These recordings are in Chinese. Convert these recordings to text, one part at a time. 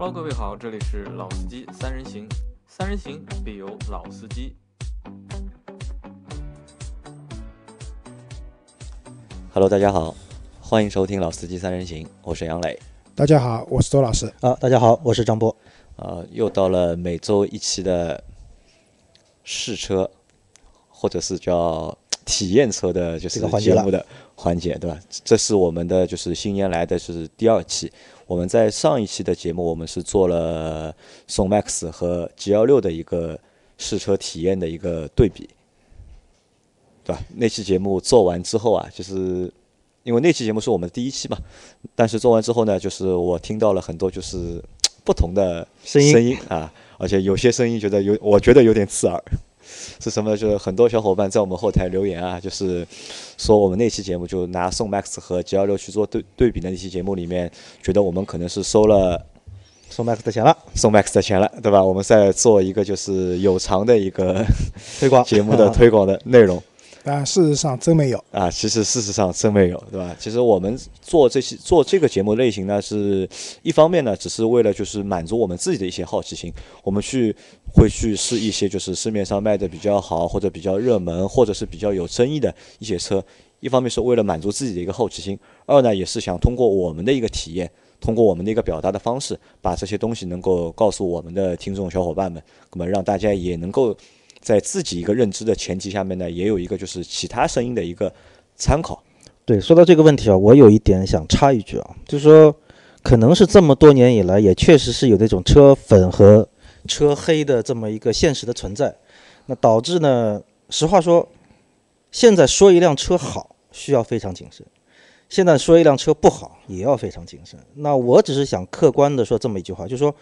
Hello，各位好，这里是老司机三人行，三人行必有老司机。Hello，大家好，欢迎收听老司机三人行，我是杨磊。大家好，我是周老师。啊，大家好，我是张波。啊，又到了每周一期的试车，或者是叫体验车的，就是节目的环节，对吧？这是我们的就是新年来的是第二期。我们在上一期的节目，我们是做了宋 MAX 和 G 幺六的一个试车体验的一个对比，对吧？那期节目做完之后啊，就是因为那期节目是我们的第一期嘛，但是做完之后呢，就是我听到了很多就是不同的声音啊，而且有些声音觉得有，我觉得有点刺耳。是什么？就是很多小伙伴在我们后台留言啊，就是说我们那期节目就拿宋 MAX 和 G 幺六去做对对比的那期节目里面，觉得我们可能是收了宋 MAX 的钱了，宋 MAX 的钱了，对吧？我们在做一个就是有偿的一个推广节目的推广的内容。但事实上真没有啊！其实事实上真没有，对吧？其实我们做这些做这个节目类型呢，是一方面呢，只是为了就是满足我们自己的一些好奇心，我们去会去试一些就是市面上卖的比较好或者比较热门或者是比较有争议的一些车。一方面是为了满足自己的一个好奇心，二呢也是想通过我们的一个体验，通过我们的一个表达的方式，把这些东西能够告诉我们的听众小伙伴们，那么让大家也能够。在自己一个认知的前提下面呢，也有一个就是其他声音的一个参考。对，说到这个问题啊，我有一点想插一句啊，就是说，可能是这么多年以来，也确实是有那种车粉和车黑的这么一个现实的存在，那导致呢，实话说，现在说一辆车好需要非常谨慎，现在说一辆车不好也要非常谨慎。那我只是想客观的说这么一句话，就是说，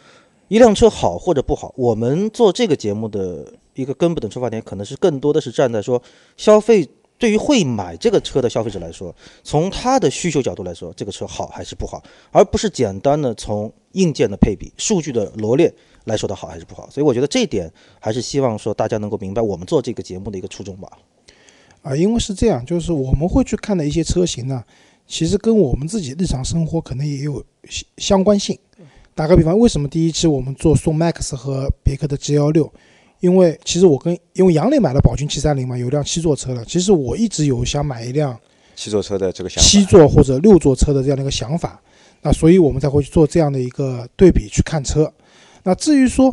一辆车好或者不好，我们做这个节目的。一个根本的出发点，可能是更多的是站在说消费对于会买这个车的消费者来说，从他的需求角度来说，这个车好还是不好，而不是简单的从硬件的配比、数据的罗列来说的好还是不好。所以我觉得这一点还是希望说大家能够明白我们做这个节目的一个初衷吧。啊，因为是这样，就是我们会去看的一些车型呢，其实跟我们自己日常生活可能也有相关性。打个比方，为什么第一期我们做宋 MAX 和别克的 G 幺六？因为其实我跟因为杨磊买了宝骏七三零嘛，有辆七座车了。其实我一直有想买一辆七座车的这个想法，七座或者六座车的这样的一个想法。那所以我们才会去做这样的一个对比去看车。那至于说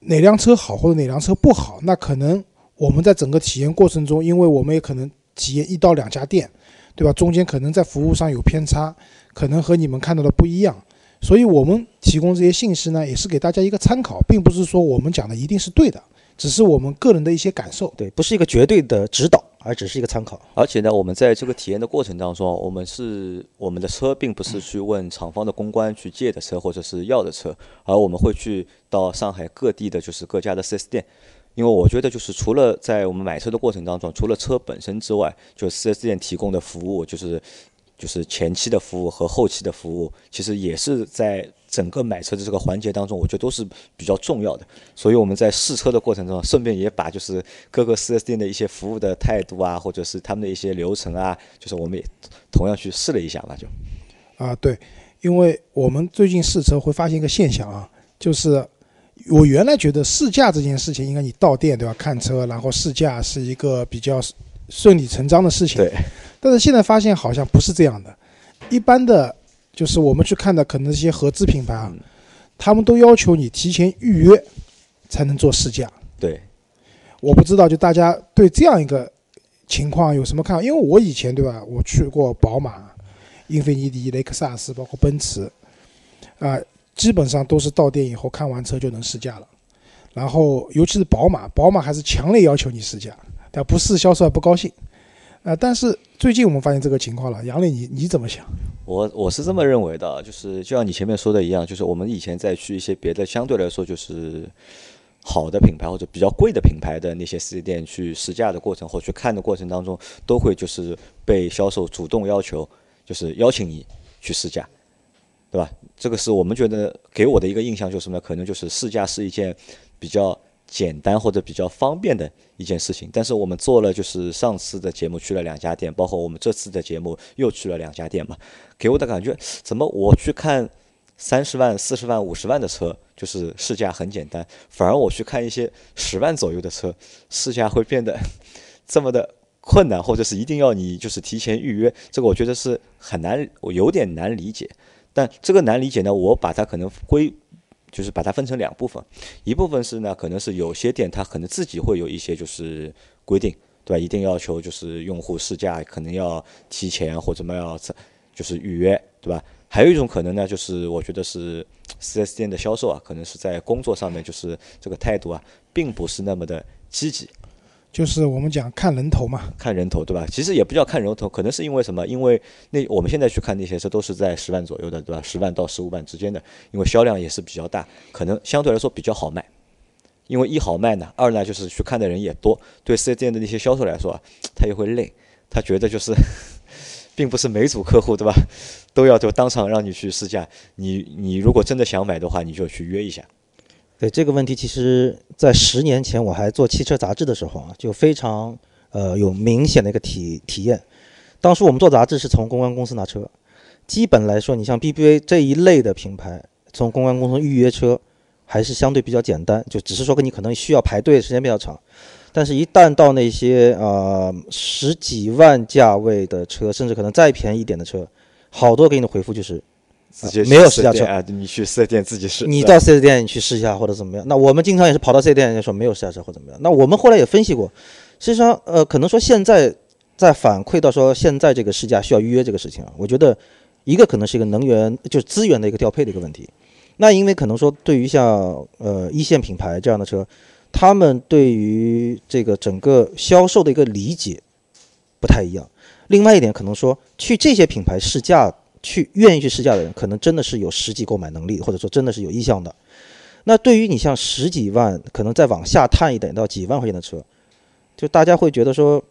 哪辆车好或者哪辆车不好，那可能我们在整个体验过程中，因为我们也可能体验一到两家店，对吧？中间可能在服务上有偏差，可能和你们看到的不一样。所以我们提供这些信息呢，也是给大家一个参考，并不是说我们讲的一定是对的，只是我们个人的一些感受，对，不是一个绝对的指导，而只是一个参考。而且呢，我们在这个体验的过程当中，我们是我们的车并不是去问厂方的公关去借的车或者是要的车，而我们会去到上海各地的就是各家的 4S 店，因为我觉得就是除了在我们买车的过程当中，除了车本身之外，就 4S 店提供的服务就是。就是前期的服务和后期的服务，其实也是在整个买车的这个环节当中，我觉得都是比较重要的。所以我们在试车的过程中，顺便也把就是各个 4S 店的一些服务的态度啊，或者是他们的一些流程啊，就是我们也同样去试了一下嘛，就。啊，对，因为我们最近试车会发现一个现象啊，就是我原来觉得试驾这件事情，应该你到店对吧，看车然后试驾是一个比较顺理成章的事情。对。但是现在发现好像不是这样的，一般的，就是我们去看的可能一些合资品牌啊，他们都要求你提前预约才能做试驾。对，我不知道就大家对这样一个情况有什么看法？因为我以前对吧，我去过宝马、英菲尼迪、雷克萨斯，包括奔驰，啊，基本上都是到店以后看完车就能试驾了。然后尤其是宝马，宝马还是强烈要求你试驾，但不试销售还不高兴。啊，但是最近我们发现这个情况了，杨磊，你你怎么想？我我是这么认为的，就是就像你前面说的一样，就是我们以前在去一些别的相对来说就是好的品牌或者比较贵的品牌的那些四 S 店去试驾的过程或去看的过程当中，都会就是被销售主动要求，就是邀请你去试驾，对吧？这个是我们觉得给我的一个印象就是什么？可能就是试驾是一件比较。简单或者比较方便的一件事情，但是我们做了，就是上次的节目去了两家店，包括我们这次的节目又去了两家店嘛，给我的感觉，怎么我去看三十万、四十万、五十万的车，就是试驾很简单。反而我去看一些十万左右的车，试驾会变得 这么的困难，或者是一定要你就是提前预约，这个我觉得是很难，我有点难理解。但这个难理解呢，我把它可能归，就是把它分成两部分，一部分是呢，可能是有些店它可能自己会有一些就是规定，对吧？一定要求就是用户试驾可能要提前或者么要就是预约，对吧？还有一种可能呢，就是我觉得是四 S 店的销售啊，可能是在工作上面就是这个态度啊，并不是那么的积极。就是我们讲看人头嘛，看人头对吧？其实也不叫看人头，可能是因为什么？因为那我们现在去看那些车都是在十万左右的，对吧？十万到十五万之间的，因为销量也是比较大，可能相对来说比较好卖。因为一好卖呢，二呢就是去看的人也多，对四 S 店的那些销售来说，他也会累，他觉得就是。并不是每组客户对吧，都要就当场让你去试驾。你你如果真的想买的话，你就去约一下。对这个问题，其实在十年前我还做汽车杂志的时候啊，就非常呃有明显的一个体体验。当时我们做杂志是从公关公司拿车，基本来说，你像 BBA 这一类的品牌，从公关公司预约车还是相对比较简单，就只是说跟你可能需要排队时间比较长。但是，一旦到那些呃十几万价位的车，甚至可能再便宜一点的车，好多给你的回复就是直接没有试驾车啊，你去四 S 店自己试。你到四 S 店你去试一下或者怎么样？那我们经常也是跑到四 S 店，人家说没有试驾车或怎么样。那我们后来也分析过，实际上呃，可能说现在在反馈到说现在这个试驾需要预约这个事情啊，我觉得一个可能是一个能源就是资源的一个调配的一个问题。那因为可能说对于像呃一线品牌这样的车。他们对于这个整个销售的一个理解不太一样。另外一点，可能说去这些品牌试驾，去愿意去试驾的人，可能真的是有实际购买能力，或者说真的是有意向的。那对于你像十几万，可能再往下探一点到几万块钱的车，就大家会觉得说，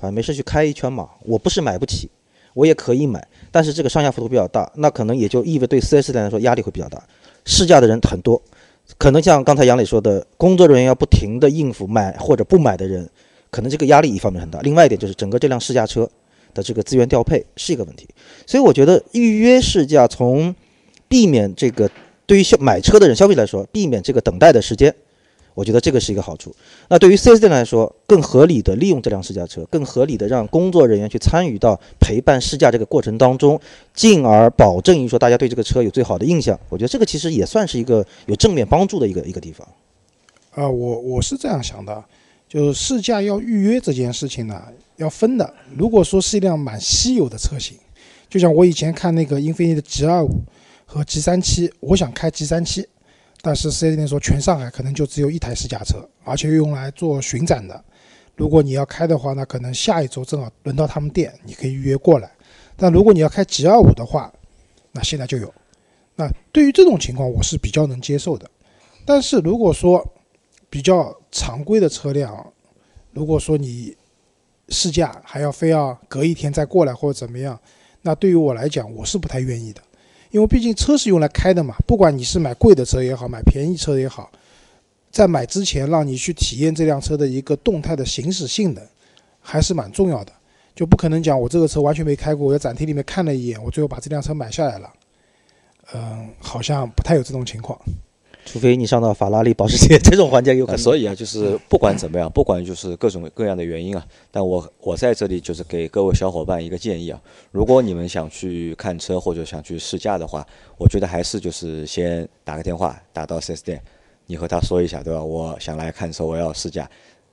啊，没事去开一圈嘛。我不是买不起，我也可以买，但是这个上下幅度比较大，那可能也就意味对 4S 店来说压力会比较大。试驾的人很多。可能像刚才杨磊说的，工作人员要不停的应付买或者不买的人，可能这个压力一方面很大。另外一点就是整个这辆试驾车的这个资源调配是一个问题。所以我觉得预约试驾从避免这个对于消买车的人消费来说，避免这个等待的时间。我觉得这个是一个好处。那对于 4S 店来说，更合理的利用这辆试驾车，更合理的让工作人员去参与到陪伴试驾这个过程当中，进而保证于说大家对这个车有最好的印象。我觉得这个其实也算是一个有正面帮助的一个一个地方。啊，我我是这样想的，就是试驾要预约这件事情呢，要分的。如果说是一辆蛮稀有的车型，就像我以前看那个英菲尼的 G 二五和 G 三七，我想开 G 三七。但是四 S 店说，全上海可能就只有一台试驾车，而且用来做巡展的。如果你要开的话，那可能下一周正好轮到他们店，你可以预约过来。但如果你要开 G 二五的话，那现在就有。那对于这种情况，我是比较能接受的。但是如果说比较常规的车辆，如果说你试驾还要非要隔一天再过来或者怎么样，那对于我来讲，我是不太愿意的。因为毕竟车是用来开的嘛，不管你是买贵的车也好，买便宜车也好，在买之前让你去体验这辆车的一个动态的行驶性能，还是蛮重要的。就不可能讲我这个车完全没开过，我在展厅里面看了一眼，我最后把这辆车买下来了。嗯，好像不太有这种情况。除非你上到法拉利、保时捷这种环节有可能。所以啊，就是不管怎么样，不管就是各种各样的原因啊，但我我在这里就是给各位小伙伴一个建议啊，如果你们想去看车或者想去试驾的话，我觉得还是就是先打个电话打到 4S 店，你和他说一下，对吧？我想来看车，我要试驾。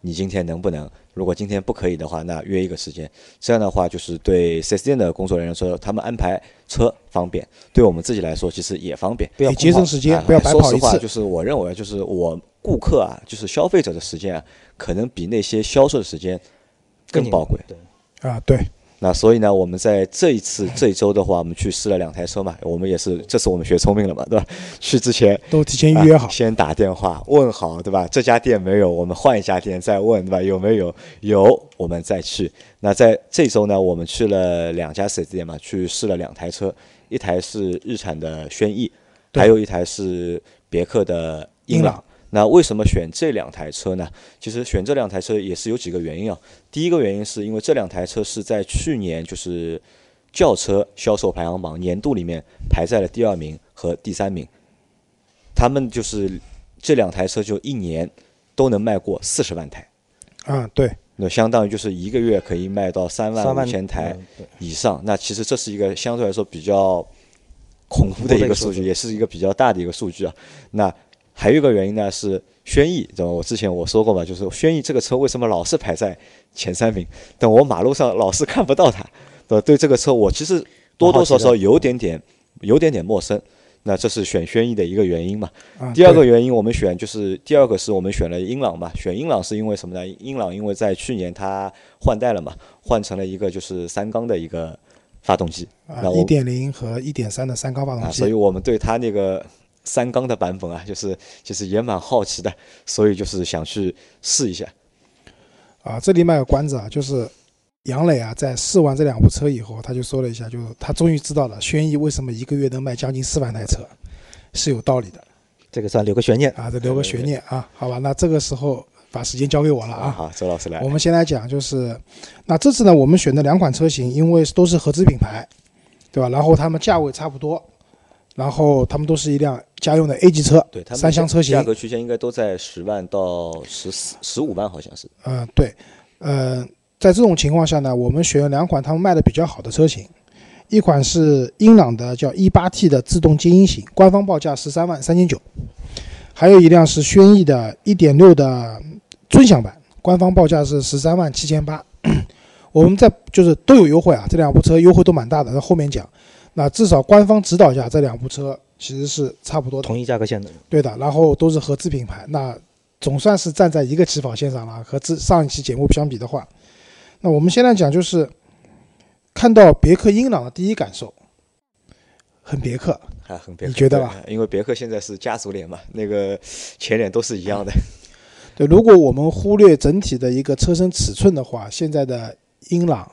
你今天能不能？如果今天不可以的话，那约一个时间。这样的话，就是对四 S 店的工作人员说，他们安排车方便；对我们自己来说，其实也方便。不要节省时间，不要白跑一次。说实话，就是我认为，就是我顾客啊，就是消费者的时间啊，可能比那些销售的时间更宝贵。对，啊，对。那所以呢，我们在这一次这一周的话，我们去试了两台车嘛，我们也是，这次我们学聪明了嘛，对吧？去之前都提前预约好，先打电话问好，对吧？这家店没有，我们换一家店再问，对吧？有没有？有，我们再去。那在这周呢，我们去了两家四 S 店嘛，去试了两台车，一台是日产的轩逸，还有一台是别克的英朗。那为什么选这两台车呢？其实选这两台车也是有几个原因啊。第一个原因是因为这两台车是在去年就是轿车销售排行榜年度里面排在了第二名和第三名。他们就是这两台车就一年都能卖过四十万台，啊，对，那相当于就是一个月可以卖到三万五千台以上。那其实这是一个相对来说比较恐怖的一个数据，也是一个比较大的一个数据啊。那还有一个原因呢是轩逸，对吧？我之前我说过嘛，就是轩逸这个车为什么老是排在前三名，但我马路上老是看不到它，对吧？对这个车我其实多多少少有点点有点点陌生。那这是选轩逸的一个原因嘛？啊，第二个原因，我们选就是第二个是我们选了英朗嘛，选英朗是因为什么呢？英朗因为在去年它换代了嘛，换成了一个就是三缸的一个发动机，一点零和一点三的三缸发动啊，机，所以我们对它那个三缸的版本啊，就是其实也蛮好奇的，所以就是想去试一下。啊，这里卖个关子啊，就是杨磊啊，在试完这两部车以后，他就说了一下，就是他终于知道了轩逸为什么一个月能卖将近四万台车，是有道理的这个算留个悬念。啊，这留个悬念啊，好吧，那这个时候把时间交给我了啊。好，周老师来我，们先来讲，就是那这次呢，我们选的两款车型，因为都是合资品牌，对吧？然后它们价位差不多，然后他们都是一辆家用的 A 级车，对，三厢车型价格区间应该都在十万到十四十五万，好像是。嗯，对，呃，在这种情况下呢，我们选了两款他们卖的比较好的车型，一款是英朗的叫 E8T 的自动精英型，官方报价十三万三千九，还有一辆是轩逸的1.6的尊享版，官方报价是十三万七千八。我们在就是都有优惠啊，这两部车优惠都蛮大的，在后面讲。那至少官方指导价这两部车其实是差不多的。同一价格线的，对的，然后都是合资品牌，那总算是站在一个起跑线上了。和之上一期节目相比的话，那我们现在讲就是看到别克英朗的第一感受，很别克，还很别克，你觉得吧因为别克现在是家族脸嘛，那个前脸都是一样的。对，如果我们忽略整体的一个车身尺寸的话，现在的英朗，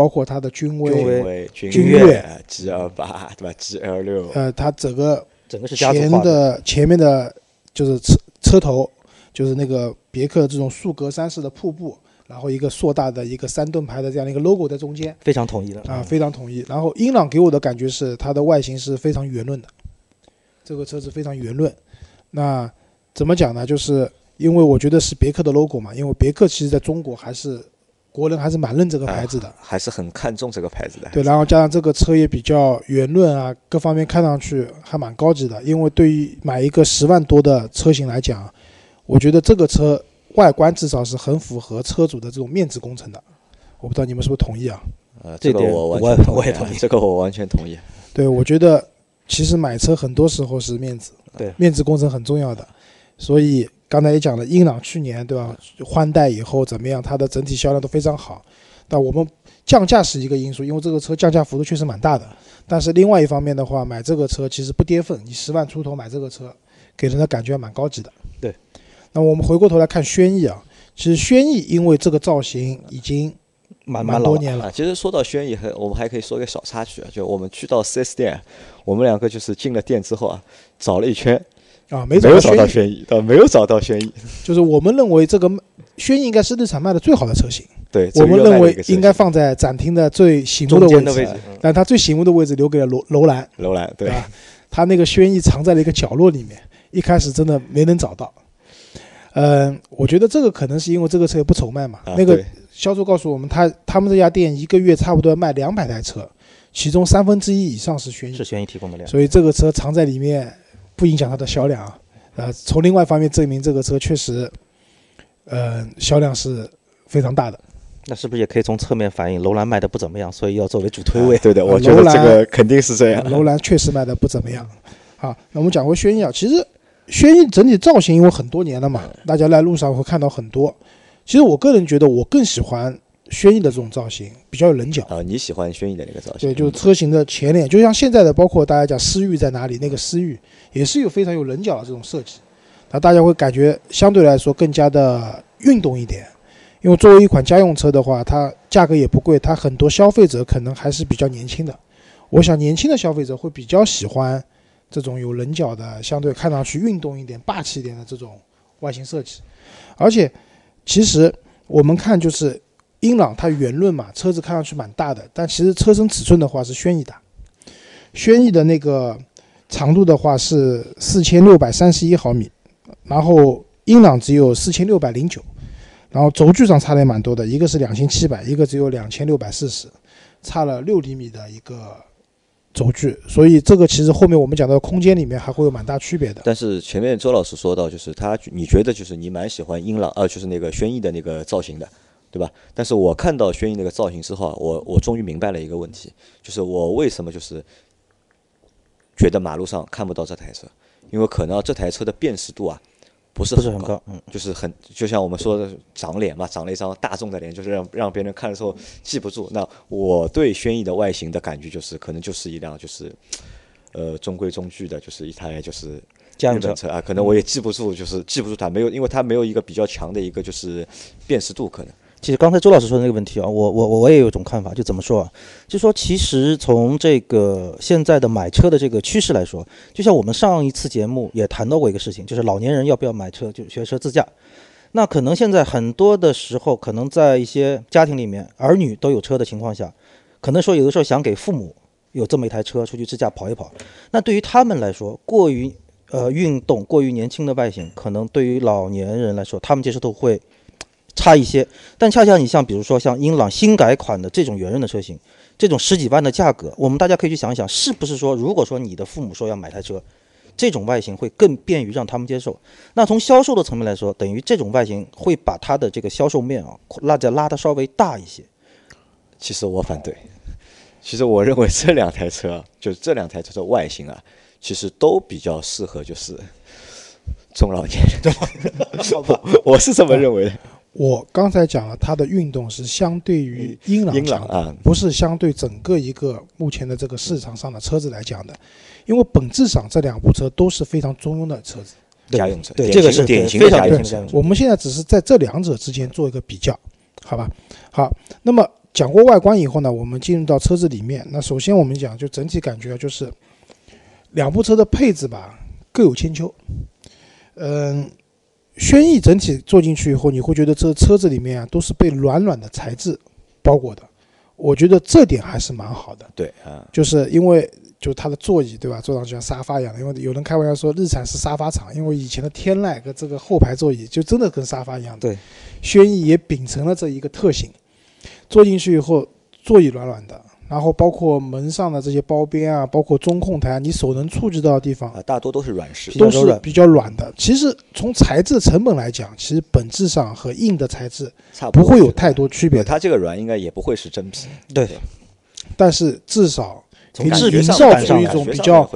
包括它的君威，君威威、君君越越、G 二八对吧？G L 六，呃，它整个整个是前的。的前面的就是车车头，就是那个别克这种竖格栅式的瀑布，然后一个硕大的一个三盾牌的这样的一个 logo 在中间。非常统一的啊，非常统一。然后英朗给我的感觉是它的外形是非常圆润的，这个车子非常圆润。那怎么讲呢？就是因为我觉得是别克的 logo 嘛，因为别克其实在中国还是国人还是蛮认这个牌子的。还是很看重这个牌子的。对，然后加上这个车也比较圆润啊，各方面看上去还蛮高级的。因为对于买一个十万多的车型来讲，我觉得这个车外观至少是很符合车主的这种面子工程的。我不知道你们是不是同意啊？呃，这个我完全同意这个我完全同意。对，我觉得其实买车很多时候是面子，对面子工程很重要的。所以刚才也讲了，英朗去年对吧换代以后怎么样，它的整体销量都非常好。但我们降价是一个因素，因为这个车降价幅度确实蛮大的。但是另外一方面的话，买这个车其实不跌份，你十万出头买这个车，给人的感觉还蛮高级的。对。那我们回过头来看轩逸啊，其实轩逸因为这个造型已经蛮蛮多年了啊，，其实说到轩逸，还我们还可以说个小插曲啊，就我们去到 4S 店，我们两个就是进了店之后啊，找了一圈，啊，没没有找到轩逸，轩逸，对，没有找到轩逸。就是我们认为这个轩逸应该是日产卖的最好的车型。对，我们认为应该放在展厅的最醒目的位置，位置，嗯但它最醒目的位置留给了楼楼兰，楼兰，对，吧？它那个轩逸藏在了一个角落里面，一开始真的没能找到。嗯，我觉得这个可能是因为这个车也不愁卖嘛。啊那个销售告诉我们，他他们这家店一个月差不多卖两百台车，其中三分之一以上是轩逸是，轩逸提供的量。所以这个车藏在里面不影响它的销量啊。呃，从另外一方面证明这个车确实，呃，销量是非常大的。那是不是也可以从侧面反映楼兰卖的不怎么样，所以要作为主推位？对的，呃我觉得这个肯定是这样。楼兰确实卖的不怎么样。好，那我们讲回轩逸啊，其实轩逸整体造型因为很多年了嘛，大家在路上会看到很多。其实我个人觉得，我更喜欢轩逸的这种造型，比较有棱角。啊，你喜欢轩逸的那个造型？对，就是车型的前脸，就像现在的，包括大家讲思域在哪里，那个思域也是有非常有棱角的这种设计，那大家会感觉相对来说更加的运动一点。因为作为一款家用车的话，它价格也不贵，它很多消费者可能还是比较年轻的。我想年轻的消费者会比较喜欢这种有棱角的，相对看上去运动一点、霸气一点的这种外形设计。而且，其实我们看就是英朗它圆润嘛，车子看上去蛮大的，但其实车身尺寸的话是轩逸大。轩逸的那个长度的话是四千六百三十一毫米，然后英朗只有四千六百零九，然后轴距上差的也蛮多的，一个是两千七百，一个只有两千六百四十，差了六厘米的一个轴距，所以这个其实后面我们讲到空间里面还会有蛮大区别的。但是前面周老师说到，就是他你觉得就是你蛮喜欢英朗，呃，就是那个轩逸的那个造型的。对吧？但是我看到轩逸那个造型之后，我我终于明白了一个问题，就是我为什么就是觉得马路上看不到这台车，因为可能这台车的辨识度啊不是很高，嗯，就是很就像我们说的长脸嘛，长了一张大众的脸，就是让让别人看的时候记不住。那我对轩逸的外形的感觉就是，可能就是一辆就是呃中规中矩的，就是一台就是家用车啊，可能我也记不住，就是记不住它，没有，因为它没有一个比较强的一个就是辨识度，可能。其实刚才周老师说的那个问题啊，我我我也有一种看法，就怎么说啊？就说其实从这个现在的买车的这个趋势来说，就像我们上一次节目也谈到过一个事情，就是老年人要不要买车，就学车自驾。那可能现在很多的时候，可能在一些家庭里面，儿女都有车的情况下，可能说有的时候想给父母有这么一台车出去自驾跑一跑。那对于他们来说，过于呃运动、过于年轻的外形，可能对于老年人来说，他们接受度会。差一些，但恰恰你像比如说像英朗新改款的这种圆润的车型，这种十几万的价格，我们大家可以去想一想，是不是说如果说你的父母说要买台车，这种外形会更便于让他们接受？那从销售的层面来说，等于这种外形会把它的这个销售面啊拉再拉的稍微大一些。其实我反对，其实我认为这两台车，就是这两台车的外形啊，其实都比较适合就是中老年人，对吧？我是这么认为的。我刚才讲了，它的运动是相对于英朗强的，不是相对整个一个目前的这个市场上的车子来讲的，因为本质上这两部车都是非常中庸的车子，家用车，对这个是典型的家用车。我们现在只是在这两者之间做一个比较，好吧？好，那么讲过外观以后呢，我们进入到车子里面。那首先我们讲，就整体感觉就是两部车的配置吧，各有千秋。嗯。轩逸整体坐进去以后，你会觉得这车子里面啊都是被软软的材质包裹的，我觉得这点还是蛮好的。对啊，就是因为就它的座椅对吧，坐上去像沙发一样的。因为有人开玩笑说日产是沙发厂，因为以前的天籁跟这个后排座椅就真的跟沙发一样的。对，轩逸也秉承了这一个特性，坐进去以后座椅软软的。然后包括门上的这些包边啊，包括中控台，你手能触及到的地方啊，大多都是软式，都是比较软的。其实从材质成本来讲，其实本质上和硬的材质不会有太多区别。它这个软应该也不会是真皮，对。但是至少从质营造出一种比较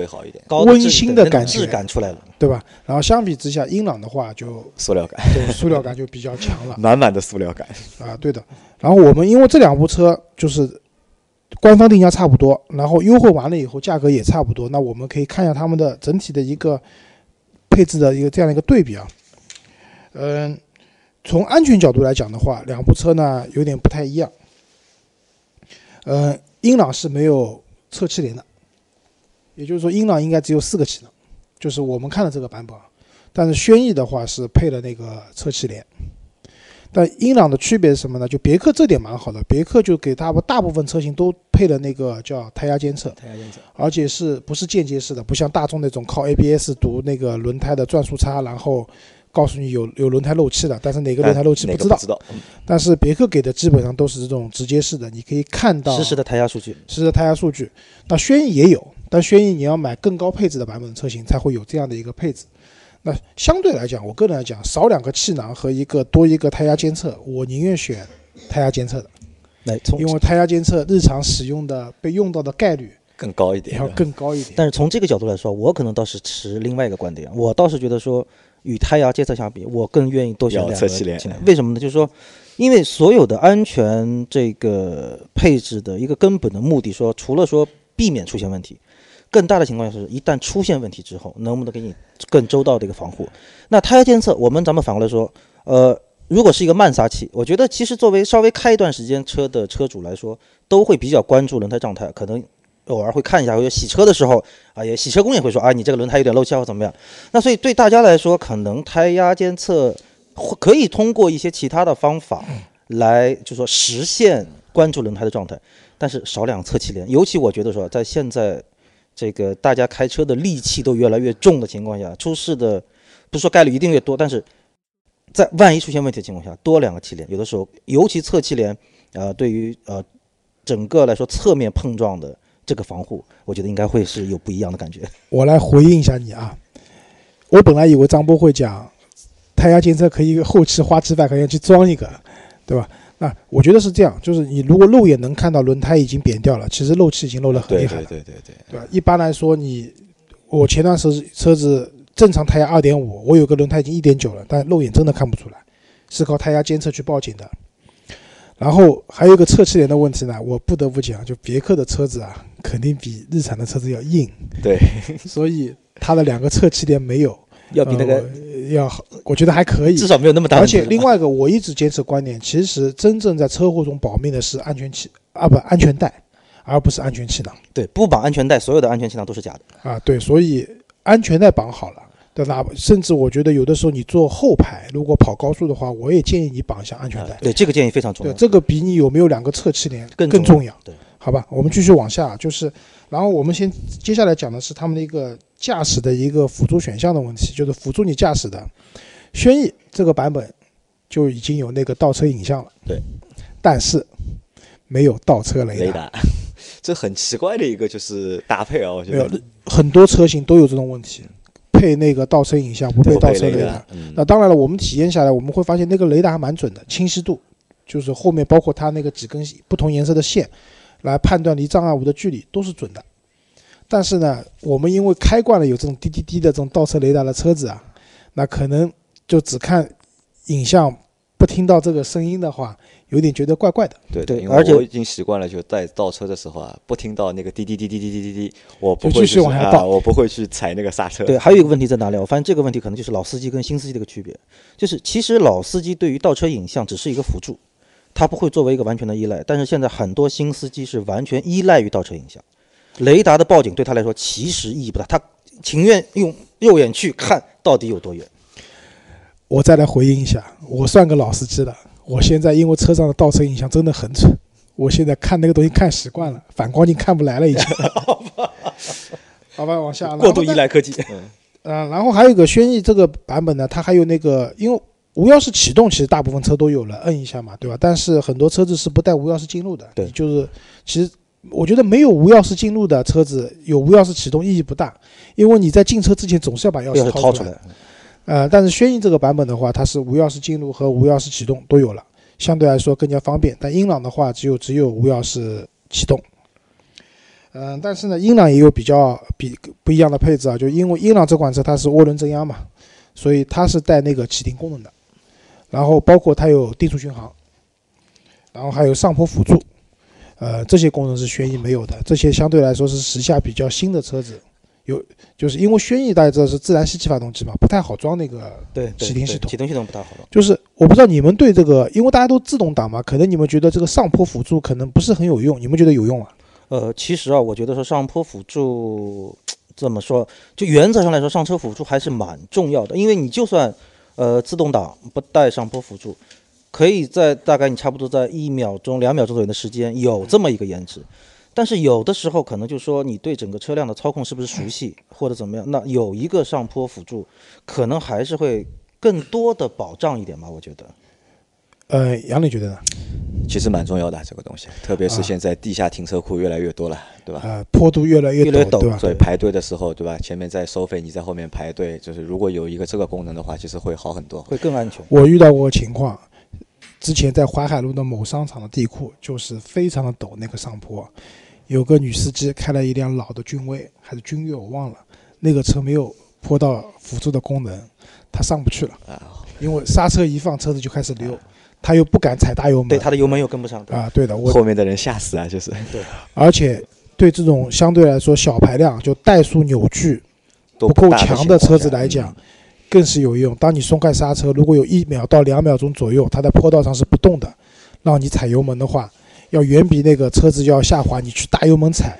温馨的感觉，质感出来了，对吧？然后相比之下，英朗的话就塑料感，对，塑料感就比较强了，满满的塑料感啊，对的。然后我们因为这两部车就是。官方定价差不多，然后优惠完了以后价格也差不多，那我们可以看一下他们的整体的一个配置的一个这样的一个对比啊。嗯，从安全角度来讲的话，两部车呢有点不太一样。嗯，英朗是没有侧气帘的，也就是说英朗应该只有四个气囊，就是我们看的这个版本。但是轩逸的话是配了那个侧气帘。但英朗的区别是什么呢？就别克这点蛮好的，别克就给大部大部分车型都配了那个叫胎压监测，胎压监测，而且是不是间接式的，不像大众那种靠 ABS 读那个轮胎的转速差，然后告诉你有有轮胎漏气的，但是哪个轮胎漏气不知道。知道。但是别克给的基本上都是这种直接式的，你可以看到实时的胎压数据，实时的胎压数据。那轩逸也有，但轩逸你要买更高配置的版本的车型才会有这样的一个配置。那相对来讲，我个人来讲，少两个气囊和一个多一个胎压监测，我宁愿选胎压监测的。来，因为胎压监测日常使用的被用到的概率更高一点，要更高一点。但是从这个角度来说，我可能倒是持另外一个观点，我倒是觉得说，与胎压监测相比，我更愿意多选两个气囊。为什么呢？就是说，因为所有的安全这个配置的一个根本的目的，说除了说避免出现问题。更大的情况下是，一旦出现问题之后，能不能给你更周到的一个防护？那胎压监测，我们咱们反过来说，呃，如果是一个慢刹气，我觉得其实作为稍微开一段时间车的车主来说，都会比较关注轮胎状态，可能偶尔会看一下，或者洗车的时候啊，也洗车工也会说啊，你这个轮胎有点漏气或怎么样。那所以对大家来说，可能胎压监测可以通过一些其他的方法来就说实现关注轮胎的状态，但是少两侧气帘，尤其我觉得说在现在这个大家开车的戾气都越来越重的情况下，出事的不说概率一定越多，但是在万一出现问题的情况下，多两个气帘，有的时候尤其侧气帘，呃，对于呃整个来说侧面碰撞的这个防护，我觉得应该会是有不一样的感觉。我来回应一下你啊，我本来以为张波会讲胎压监测可以后期花几百块钱去装一个，对吧？那我觉得是这样，就是你如果肉眼能看到轮胎已经扁掉了，其实漏气已经漏得很厉害了，对对对对对吧？一般来说，你我前段时间车子正常胎压二点五，我有个轮胎已经一点九了，但肉眼真的看不出来，是靠胎压监测去报警的。然后还有一个侧气帘的问题呢，我不得不讲，就别克的车子啊，肯定比日产的车子要硬，对，所以它的两个侧气帘没有，要比那个呃要好，我觉得还可以，至少没有那么大而。且另外一个，我一直坚持观点，其实真正在车祸中保命的是安全气啊，不安全带，而不是安全气囊对不绑安全带，所有的安全气囊都是假的。啊。对，所以安全带绑好了，对吧？甚至我觉得有的时候你坐后排，如果跑高速的话，我也建议你绑一下安全带。对这个建议非常重要对，要，这个比你有没有两个侧气帘更更重要。对，好吧，我们继续往下，就是，然后我们先接下来讲的是他们的一个驾驶的一个辅助选项的问题，就是辅助你驾驶的，轩逸这个版本就已经有那个倒车影像了，对，但是没有倒车雷雷达，这很奇怪的一个就是搭配啊，我觉没有得很多车型都有这种问题，配那个倒车影像不配倒车雷达达。，嗯。那当然了，我们体验下来，我们会发现那个雷达还蛮准的，清晰度就是后面包括它那个几根不同颜色的线，来判断离障碍物的距离都是准的。但是呢，我们因为开惯了有这种滴滴滴的这种倒车雷达的车子啊，那可能就只看影像，不听到这个声音的话，有点觉得怪怪的。对对而且因为我已经习惯了，就在倒车的时候啊，不听到那个滴滴滴滴滴滴滴滴，我不就继续会就是啊，往下倒我不会去踩那个刹车。对，还有一个问题在哪里？我发现这个问题可能就是老司机跟新司机的一个区别，就是其实老司机对于倒车影像只是一个辅助，它不会作为一个完全的依赖。但是现在很多新司机是完全依赖于倒车影像，雷达的报警对他来说其实意义不大，他情愿用肉眼去看到底有多远。我再来回应一下，我算个老司机了，我现在因为车上的倒车影像真的很准，我现在看那个东西看习惯了，反光镜看不来了已经。好吧，往下。过度依赖科技，嗯，然后还有一个轩逸这个版本呢，它还有那个，因为无钥匙启动，其实大部分车都有了，摁一下嘛，对吧？但是很多车子是不带无钥匙进入的，对就是其实我觉得没有无钥匙进入的车子，有无钥匙启动意义不大，因为你在进车之前总是要把钥钥匙匙掏出来。掏出来。呃，但是轩逸这个版本的话，它是无钥匙进入和无钥匙启动都有了，相对来说更加方便。但英朗的话，只有只有无钥匙启动。嗯、但是呢，英朗也有比较比不一样的配置啊，就因为英朗这款车它是涡轮增压嘛，所以它是带那个启停功能的，然后包括它有定速巡航，然后还有上坡辅助，呃，这些功能是轩逸没有的，这些相对来说是时下比较新的车子。有，就是因为轩逸大家知道是自然吸气发动机嘛，不太好装那个对，启停系统启动系统不太好装。就是我不知道你们对这个，因为大家都自动挡嘛，可能你们觉得这个上坡辅助可能不是很有用，你们觉得有用啊？呃，其实啊，我觉得说上坡辅助怎么说，就原则上来说，上车辅助还是蛮重要的，因为你就算呃自动挡不带上坡辅助，可以在大概你差不多在一秒钟、两秒钟左右的时间有这么一个延迟。但是有的时候可能就说你对整个车辆的操控是不是熟悉，或者怎么样，那有一个上坡辅助，可能还是会更多的保障一点吧，我觉得。呃，杨磊觉得呢？其实蛮重要的这个东西，特别是啊现在地下停车库越来越多了，对吧？呃，坡度越来越越来越陡对吧？所以排队的时候，对吧？前面在收费，你在后面排队，就是如果有一个这个功能的话，其实会好很多。会更安全。我遇到过情况，之前在淮海路的某商场的地库，就是非常的陡那个上坡，有个女司机开了一辆老的君威还是君越，我忘了，那个车没有坡道辅助的功能，她上不去了，啊，因为刹车一放，车子就开始溜，她又不敢踩大油门，对，它的油门又跟不上。对啊，对的，我后面的人吓死啊，就是对。而且对这种相对来说小排量就怠速扭矩不够强的车子来讲嗯，更是有用。当你松开刹车，如果有一秒到两秒钟左右，它在坡道上是不动的，让你踩油门的话，要远比那个车子要下滑，你去大油门踩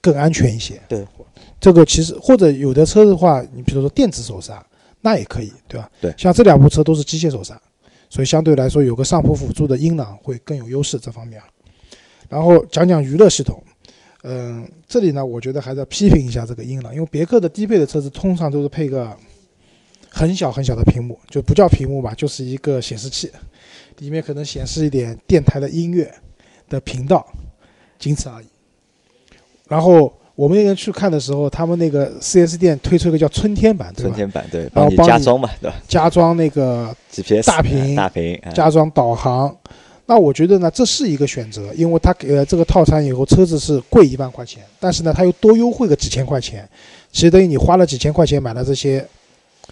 更安全一些。对，这个其实或者有的车的话，你比如说电子手刹，那也可以，对吧？对像这两部车都是机械手刹，所以相对来说有个上坡辅助的英朗会更有优势这方面。然后讲讲娱乐系统，嗯，这里呢，我觉得还是要批评一下这个英朗，因为别克的低配的车子通常都是配个很小很小的屏幕，就不叫屏幕吧，就是一个显示器，里面可能显示一点电台的音乐的频道，仅此而已。然后我们那天去看的时候，他们那个 4S 店推出一个叫春天版，对春天版对，然后帮你加装嘛，对吧加装那个？GPS 大屏大屏，哎加装导航。那我觉得呢，这是一个选择，因为他给了这个套餐以后，车子是贵一万块钱，但是呢，他又多优惠个几千块钱，其实等于你花了几千块钱买了这些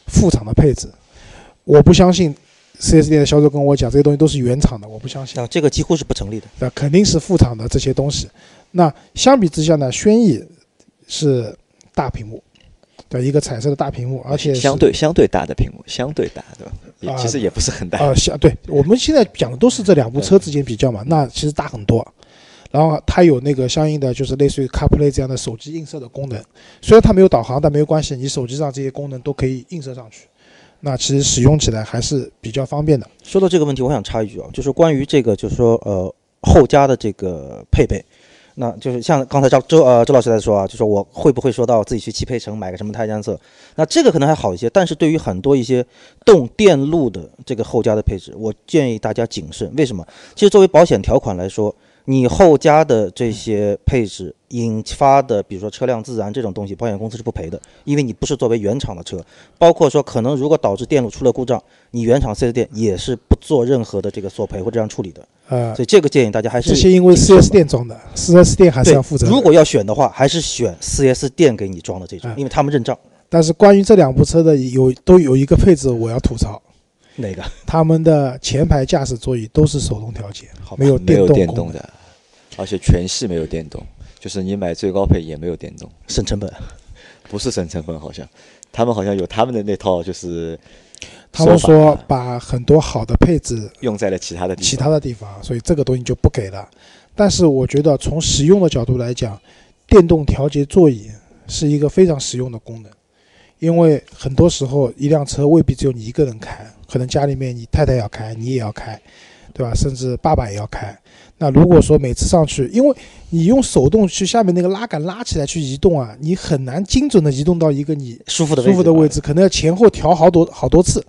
副厂的配置。我不相信 4S 店的销售跟我讲这些东西都是原厂的，我不相信。啊，这个几乎是不成立的。那肯定是副厂的这些东西。那相比之下呢，轩逸是大屏幕，对，一个彩色的大屏幕，而且相对相对大的屏幕，相对大，对吧？也啊其实也不是很大，啊，相对我们现在讲的都是这两部车之间比较嘛，那其实大很多。然后它有那个相应的就是类似于 CarPlay 这样的手机映射的功能，虽然它没有导航，但没有关系，你手机上这些功能都可以映射上去。那其实使用起来还是比较方便的。说到这个问题，我想插一句啊，就是关于这个，就是说呃后加的这个配备，那就是像刚才周周呃周老师在说啊，就说我会不会说到自己去汽配城买个什么胎监测？那这个可能还好一些，但是对于很多一些动电路的这个后加的配置，我建议大家谨慎。为什么？其实作为保险条款来说，你后加的这些配置引发的，比如说车辆自燃这种东西，保险公司是不赔的，因为你不是作为原厂的车。包括说可能如果导致电路出了故障，你原厂四 S 店也是不做任何的这个索赔或这样处理的。呃所，以这个建议大家还是这些因为谨慎吧 4S 店装的四 S 店还是要负责。如果要选的话，还是选四 S 店给你装的这种嗯，因为他们认账。但是关于这两部车的有都有一个配置我要吐槽，哪个？他们的前排驾驶座椅都是手动调节，好没有。电动的，而且全系没有电动，就是你买最高配也没有电动，省成本。不是省成本，好像他们好像有他们的那套，就是他们说把很多好的配置用在了其他的地方，其他的地方，所以这个东西就不给了。但是我觉得从实用的角度来讲，电动调节座椅是一个非常实用的功能，因为很多时候一辆车未必只有你一个人开，可能家里面你太太要开，你也要开，对吧？甚至爸爸也要开。那如果说每次上去，因为你用手动去下面那个拉杆拉起来去移动啊，你很难精准的移动到一个你舒服的舒服的位置。可能要前后调好多好多次。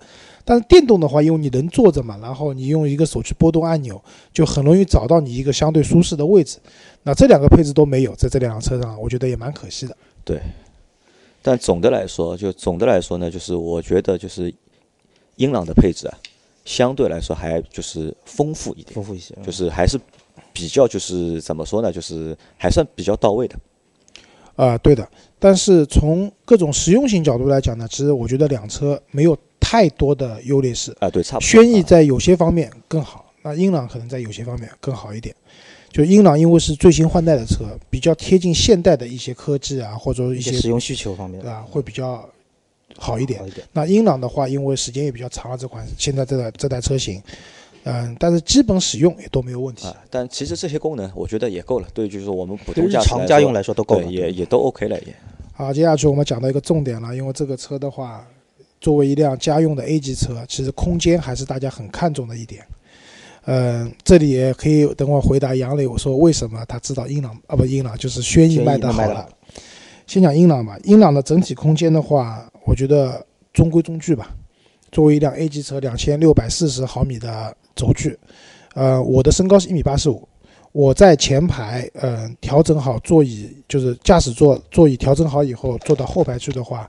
但是电动的话，因为你能坐着嘛，然后你用一个手去拨动按钮，就很容易找到你一个相对舒适的位置。那这两个配置都没有，在这两辆车上，我觉得也蛮可惜的。对，但总的来说，就总的来说呢，就是我觉得就是英朗的配置啊，相对来说还就是丰富一点，丰富一些，就是还是比较就是怎么说呢，就是还算比较到位的。啊、对的。但是从各种实用性角度来讲呢，其实我觉得两车没有太多的优劣势。啊，对，差不多。轩逸啊在有些方面更好，那英朗可能在有些方面更好一点。就英朗因为是最新换代的车，比较贴近现代的一些科技啊，或者说一些使用需求方面对吧，会比较好一点好。一点。那英朗的话，因为时间也比较长了，这款现在这台这台车型，嗯，但是基本使用也都没有问题。啊，但其实这些功能我觉得也够了，对，就是我们普通日常家用来说都够对，了。也也都 OK 了，也。好，接下去我们讲到一个重点了，因为这个车的话，作为一辆家用的 A 级车，其实空间还是大家很看重的一点。嗯，这里也可以等我回答杨磊，我说为什么他知道英朗啊不英朗就是轩逸卖的好了。先讲英朗吧，英朗的整体空间的话，我觉得中规中矩吧。作为一辆 A 级车，两千六百四十毫米的轴距，呃，我的身高是一米八十五，我在前排，嗯、调整好座椅，就是驾驶座座椅调整好以后，坐到后排去的话，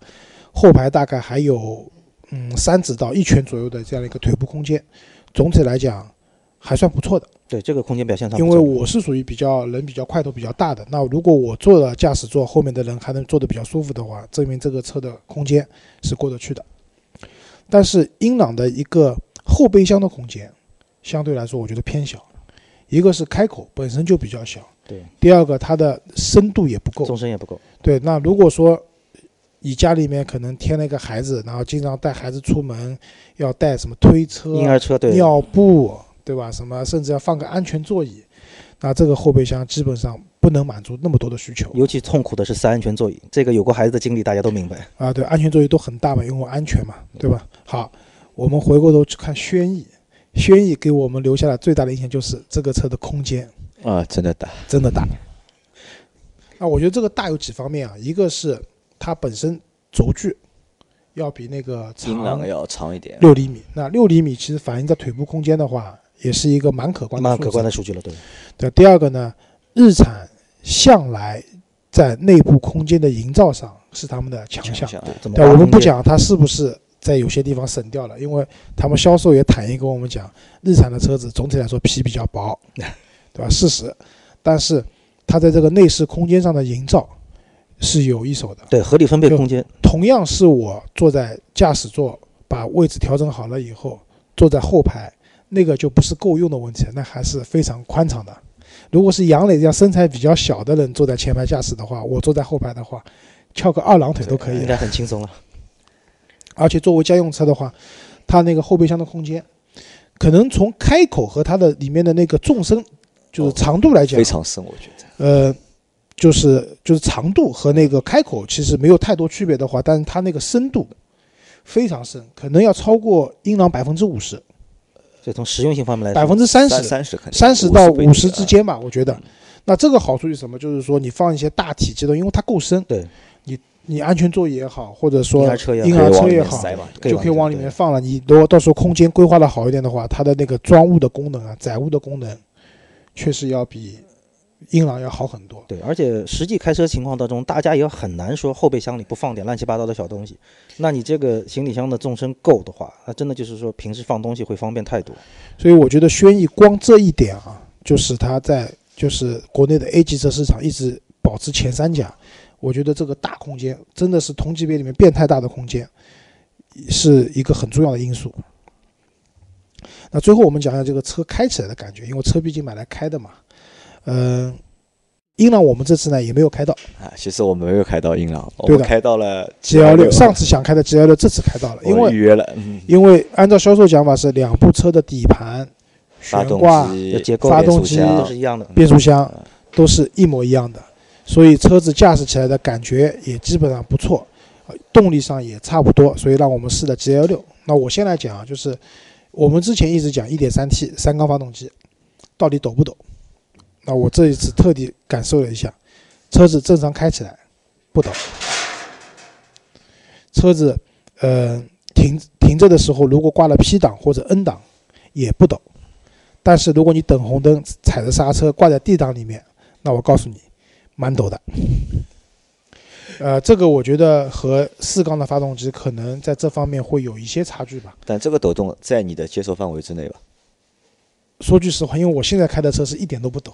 后排大概还有嗯三指到一拳左右的这样一个腿部空间，总体来讲还算不错的。对这个空间表现上因为，我是属于比较人比较块头比较大的，那如果我坐了驾驶座，后面的人还能坐得比较舒服的话，证明这个车的空间是过得去的。但是英朗的一个后备箱的空间相对来说，我觉得偏小。一个是开口本身就比较小，对第二个它的深度也不够。纵深也不够。对，那如果说你家里面可能添了一个孩子，然后经常带孩子出门，要带什么推车、婴儿车对尿布，对吧？什么甚至要放个安全座椅，那这个后备箱基本上不能满足那么多的需求尤其痛苦的是塞安全座椅，这个有过孩子的经历，大家都明白。啊。对，安全座椅都很大嘛，因为安全嘛，对吧？好，我们回过头去看轩逸，轩逸给我们留下的最大的印象就是这个车的空间啊，真的大，真的大。那我觉得这个大有几方面啊，一个是它本身轴距要比那个英朗要长一点，六厘米。那六厘米其实反映在腿部空间的话，也是一个蛮可观、蛮可观的数据了，对。对，第二个呢，日产向来在内部空间的营造上是他们的强项。对，我们不讲它是不是在有些地方省掉了，因为他们销售也坦言跟我们讲，日产的车子总体来说皮比较薄，对吧？事实，但是它在这个内饰空间上的营造是有一手的。对，合理分配空间。同样是我坐在驾驶座，把位置调整好了以后，坐在后排，那个就不是够用的问题，那还是非常宽敞的。如果是杨磊这样身材比较小的人坐在前排驾驶的话，我坐在后排的话，翘个二郎腿都可以，应该很轻松了。而且作为家用车的话，它那个后备箱的空间，可能从开口和它的里面的那个纵深，就是长度来讲，非常深，我觉得。呃，就是就是长度和那个开口其实没有太多区别的话，但是它那个深度非常深，可能要超过英朗百分之五十。这从实用性方面来说，百分之三十，三十三十到五十之间吧，我觉得。那这个好处是什么？就是说你放一些大体积的，因为它够深，对，你你安全座椅也好，或者说婴儿车也好，就可以往里面放了。你如果到时候空间规划的好一点的话，它的那个装物的功能啊，载物的功能，确实要比。英朗要好很多，对，而且实际开车情况当中，大家也很难说后备箱里不放点乱七八糟的小东西。那你这个行李箱的纵深够的话，那真的就是说平时放东西会方便太多。所以我觉得轩逸光这一点啊，就是它在就是国内的 A 级车市场一直保持前三甲。我觉得这个大空间真的是同级别里面变态大的空间，是一个很重要的因素。那最后我们讲讲这个车开起来的感觉，因为车毕竟买来开的嘛。嗯，英朗我们这次呢也没有开到啊。其实我们没有开到英朗，我们开到了 G L 六。上次想开的 G L 六，这次开到了，因为预约了。因为按照销售讲法是两部车的底盘、悬挂、发动机都是一样的，变速箱都是一模一样的，所以车子驾驶起来的感觉也基本上不错，动力上也差不多，所以让我们试了 G L 六。那我先来讲啊，就是我们之前一直讲一点三 T 三缸发动机到底抖不抖？那我这一次特地感受了一下，车子正常开起来不抖，车子呃停停着的时候，如果挂了 P 档或者 N 档也不抖，但是如果你等红灯踩着刹车挂在 D 档里面，那我告诉你，蛮抖的。呃，这个我觉得和四缸的发动机可能在这方面会有一些差距吧。但这个抖动在你的接受范围之内吧。说句实话，因为我现在开的车是一点都不抖，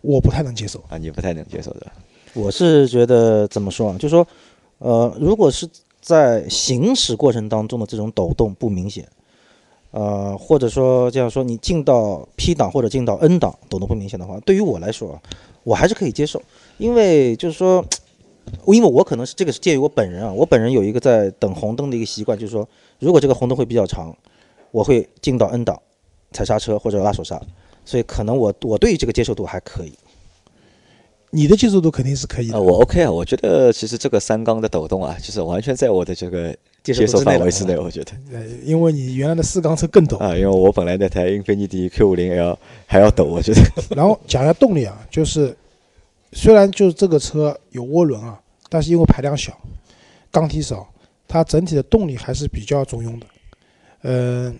我不太能接受啊。你不太能接受的，我是觉得怎么说啊？就说，呃，如果是在行驶过程当中的这种抖动不明显，呃，或者说这样说，你进到 P 档或者进到 N 档抖动不明显的话，对于我来说，我还是可以接受，因为就是说，因为我可能是这个是介于我本人啊，我本人有一个在等红灯的一个习惯，就是说，如果这个红灯会比较长，我会进到 N 档。踩刹车或者拉手刹，所以可能我我对于这个接受度还可以。你的接受度肯定是可以的。我 OK 啊，我觉得其实这个三缸的抖动啊，就是完全在我的这个接受范围之内。我觉得，呃，因为你原来的四缸车更抖啊，因为我本来那台英菲尼迪 Q 五零 L 还要抖，我觉得。然后讲一下动力啊，就是虽然就是这个车有涡轮啊，但是因为排量小，缸体少，它整体的动力还是比较中庸的。嗯。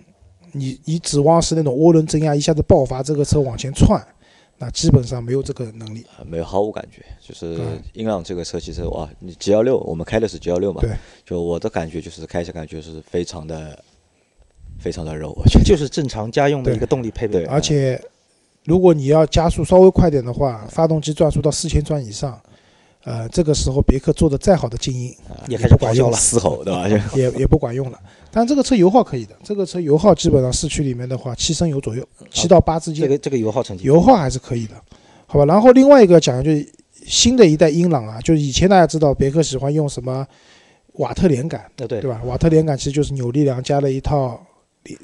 你你指望是那种涡轮增压一下子爆发，这个车往前窜，那基本上没有这个能力。没有毫无感觉，就是英朗这个车其实哇，你 G 幺六我们开的是 G 幺六嘛，对，就我的感觉就是开起来感觉是非常的非常的柔，我觉得就是正常家用的一个动力配备。而且如果你要加速稍微快点的话，发动机转速到四千转以上。呃，这个时候别克做的再好的静音也开始管用了，嘶吼对吧？也也不管用了。但这个车油耗可以的，这个车油耗基本上市区里面的话，七升油左右，七到八之间。这个这个油耗成绩，油耗还是可以的，好吧？然后另外一个讲就是新的一代英朗啊，就是以前大家知道别克喜欢用什么瓦特连杆，对对吧？瓦特连杆其实就是扭力梁加了一套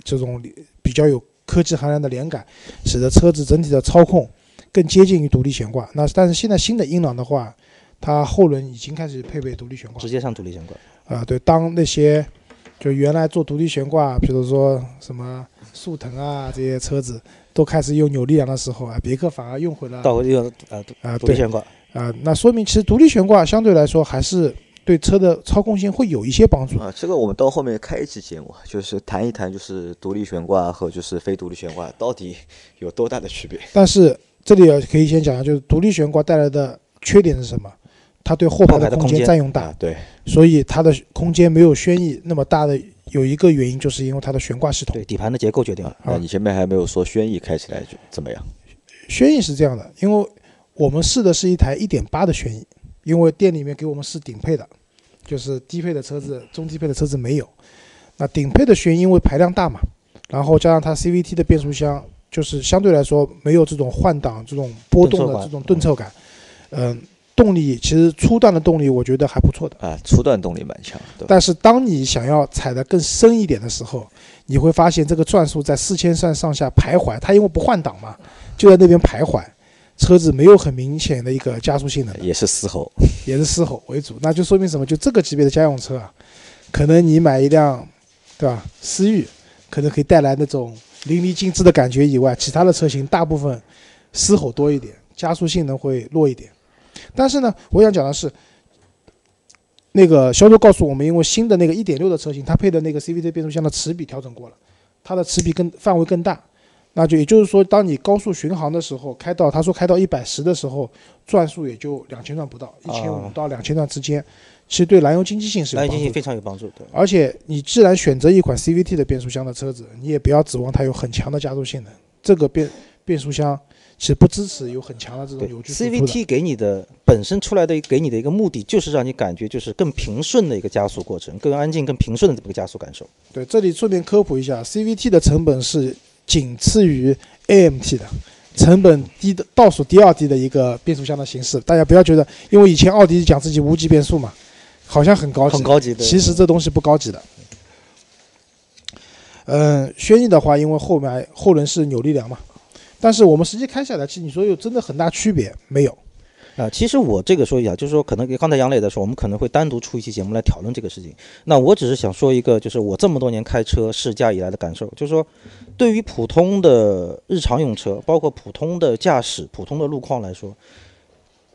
这种比较有科技含量的连杆，使得车子整体的操控更接近于独立悬挂。那但是现在新的英朗的话。它后轮已经开始配备独立悬挂，直接上独立悬挂啊！对，当那些就原来做独立悬挂，比如说什么速腾啊这些车子都开始用扭力梁的时候啊，别克反而用回了到用呃啊对独立悬挂，啊，那说明其实独立悬挂相对来说还是对车的操控性会有一些帮助。啊，这个我们到后面开一期节目，就是谈一谈，就是独立悬挂和就是非独立悬挂到底有多大的区别。但是这里也可以先讲一下，就是独立悬挂带来的缺点是什么？它对后排的空间间占用大啊，，对，所以它的空间没有轩逸那么大的。有一个原因就是因为它的悬挂系统对，底盘的结构决定了。那你前面还没有说轩逸开起来就怎么样？轩逸是这样的，因为我们试的是一台1.8的轩逸，因为店里面给我们试顶配的，就是低配的车子、中低配的车子没有。那顶配的轩逸因为排量大嘛，然后加上它 CVT 的变速箱，就是相对来说没有这种换挡、这种波动的这种顿挫感。嗯，动力其实初段的动力我觉得还不错的。啊，初段动力蛮强，但是当你想要踩得更深一点的时候，你会发现这个转速在四千转上下徘徊，它因为不换挡嘛，就在那边徘徊，车子没有很明显的一个加速性能，也是嘶吼，也是嘶吼为主，那就说明什么？就这个级别的家用车啊，可能你买一辆，对吧？思域，可能可以带来那种淋漓尽致的感觉以外，其他的车型大部分嘶吼多一点，加速性能会弱一点。但是呢，我想讲的是，那个销售告诉我们，因为新的那个1.6的车型，它配的那个 CVT 变速箱的齿比调整过了，它的齿比更范围更大。那就也就是说，当你高速巡航的时候，开到他说开到一百十的时候，转速也就两千转不到，一千五啊到两千转之间，其实对燃油经济性是有帮助的。燃油经济非常有帮助。对，而且你既然选择一款 CVT 的变速箱的车子，你也不要指望它有很强的加速性能。这个变变速箱其实不支持有很强的这种。，CVT 给你的本身出来的给你的一个目的，就是让你感觉就是更平顺的一个加速过程，更安静、更平顺的这么一个加速感受。对，这里顺便科普一下，CVT 的成本是仅次于 AMT 的，成本低的倒数第二低的一个变速箱的形式。大家不要觉得，因为以前奥迪讲自己无级变速嘛，好像很高级，很高级的。其实这东西不高级的。嗯，轩逸的话，因为后面后轮是扭力梁嘛，但是我们实际开下来，其实你说有真的很大区别没有？啊，其实我这个说一下，就是说，可能刚才杨磊在说，我们可能会单独出一期节目来讨论这个事情。那我只是想说一个，就是我这么多年开车试驾以来的感受，就是说，对于普通的日常用车，包括普通的驾驶、普通的路况来说，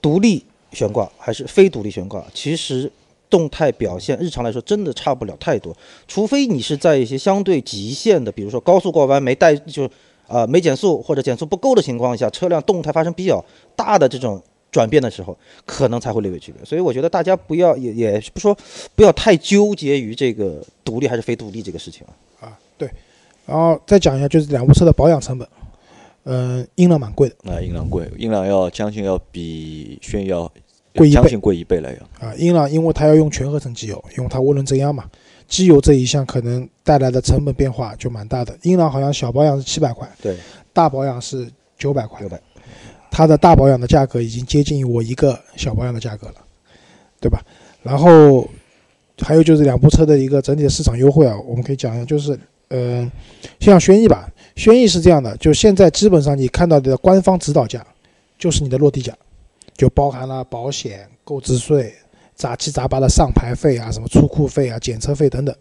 独立悬挂还是非独立悬挂，其实动态表现日常来说真的差不了太多，除非你是在一些相对极限的，比如说高速过弯没带就啊、没减速或者减速不够的情况下，车辆动态发生比较大的这种转变的时候，可能才会略微区别。所以我觉得大家不要也也不说不要太纠结于这个独立还是非独立这个事情啊。啊，对。然后再讲一下，就是两部车的保养成本。嗯，英朗蛮贵的啊英朗贵，英朗要将近要比轩逸要贵一倍将近贵一倍了要。啊。英朗因为它要用全合成机油，因为它涡轮增压嘛，机油这一项可能带来的成本变化就蛮大的。英朗好像小保养是七百块，对，大保养是九百块九。百。它的大保养的价格已经接近我一个小保养的价格了，对吧？然后还有就是两部车的一个整体的市场优惠啊，我们可以讲一下，就是嗯、呃，像轩逸吧，轩逸是这样的，就现在基本上你看到的官方指导价就是你的落地价，就包含了保险、购置税、杂七杂八的上牌费啊、什么出库费啊、检测费等等，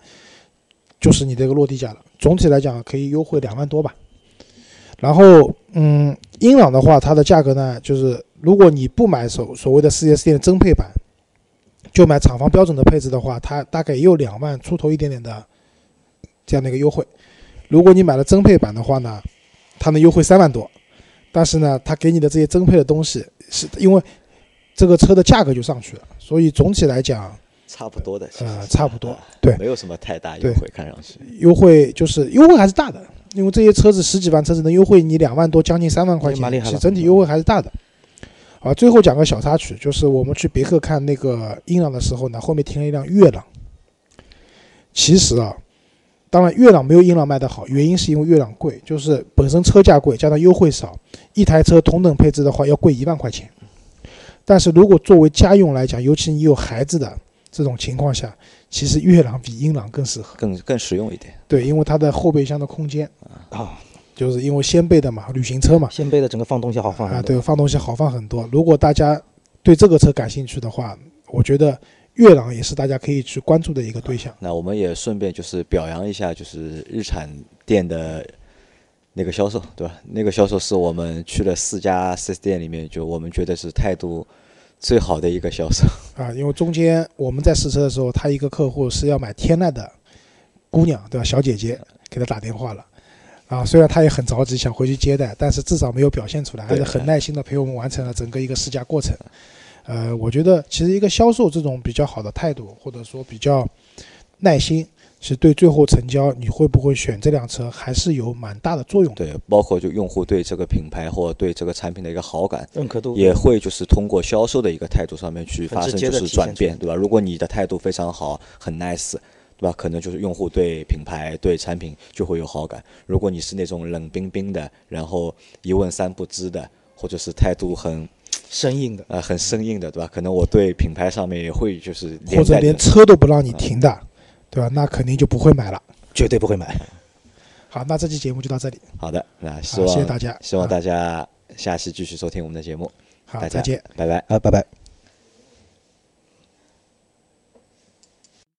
就是你这个落地价了。总体来讲可以优惠两万多吧。然后，嗯，英朗的话，它的价格呢，就是如果你不买所所谓的 4S 店的增配版，就买厂房标准的配置的话，它大概也有两万出头一点点的这样的一个优惠。如果你买了增配版的话呢，它能优惠三万多，但是呢，它给你的这些增配的东西，是因为这个车的价格就上去了，所以总体来讲，差不多的，呃，差不多啊。对没有什么太大优惠，看上去。优惠就是优惠还是大的，因为这些车子十几万车子能优惠你两万多，将近三万块钱，其实整体优惠还是大的。啊，最后讲个小插曲，就是我们去别克看那个英朗的时候呢，后面停了一辆悦朗。其实啊，当然悦朗没有英朗卖得好，原因是因为悦朗贵，就是本身车价贵，加上优惠少，一台车同等配置的话要贵一万块钱。但是如果作为家用来讲，尤其你有孩子的这种情况下，其实悦朗比英朗更适合。更更实用一点。对，因为它的后备箱的空间啊，就是因为掀背的嘛，旅行车嘛，掀背的整个放东西好放啊，对，放东西好放很多。如果大家对这个车感兴趣的话，我觉得悦朗也是大家可以去关注的一个对象。那我们也顺便就是表扬一下，就是日产店的那个销售，对吧？那个销售是我们去了四家四 S 店里面，就我们觉得是态度最好的一个销售啊。因为中间我们在试车的时候，他一个客户是要买天籁的姑娘，对吧？小姐姐给他打电话了。啊，虽然他也很着急想回去接待，但是至少没有表现出来，还是很耐心的陪我们完成了整个一个试驾过程。呃，我觉得其实一个销售这种比较好的态度，或者说比较耐心，是对最后成交你会不会选这辆车，还是有蛮大的作用。对，包括就用户对这个品牌或对这个产品的一个好感、认可度，也会就是通过销售的一个态度上面去发生就是转变，对吧？如果你的态度非常好，很 nice。对吧？可能就是用户对品牌、对产品就会有好感。如果你是那种冷冰冰的，然后一问三不知的，或者是态度很生硬的，呃，很生硬的，对吧？可能我对品牌上面也会就是，或者连车都不让你停的，对吧？那肯定就不会买了，绝对不会买。好，那这期节目就到这里。好的，那希望谢谢大家，希望大家下期继续收听我们的节目。好，再见，拜拜啊，拜拜。